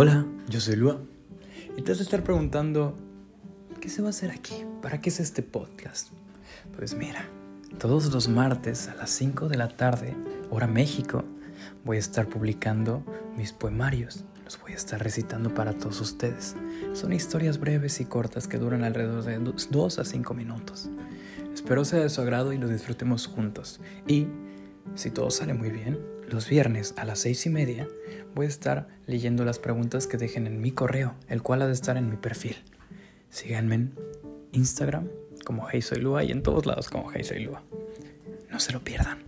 Hola, yo soy Lua. Y te vas a estar preguntando, ¿qué se va a hacer aquí? ¿Para qué es este podcast? Pues mira, todos los martes a las 5 de la tarde, hora México, voy a estar publicando mis poemarios. Los voy a estar recitando para todos ustedes. Son historias breves y cortas que duran alrededor de 2 a 5 minutos. Espero sea de su agrado y lo disfrutemos juntos. Y, si todo sale muy bien, los viernes a las seis y media voy a estar leyendo las preguntas que dejen en mi correo, el cual ha de estar en mi perfil. Síganme en Instagram como Hey Soy Lua y en todos lados como Hey Soy Lua. No se lo pierdan.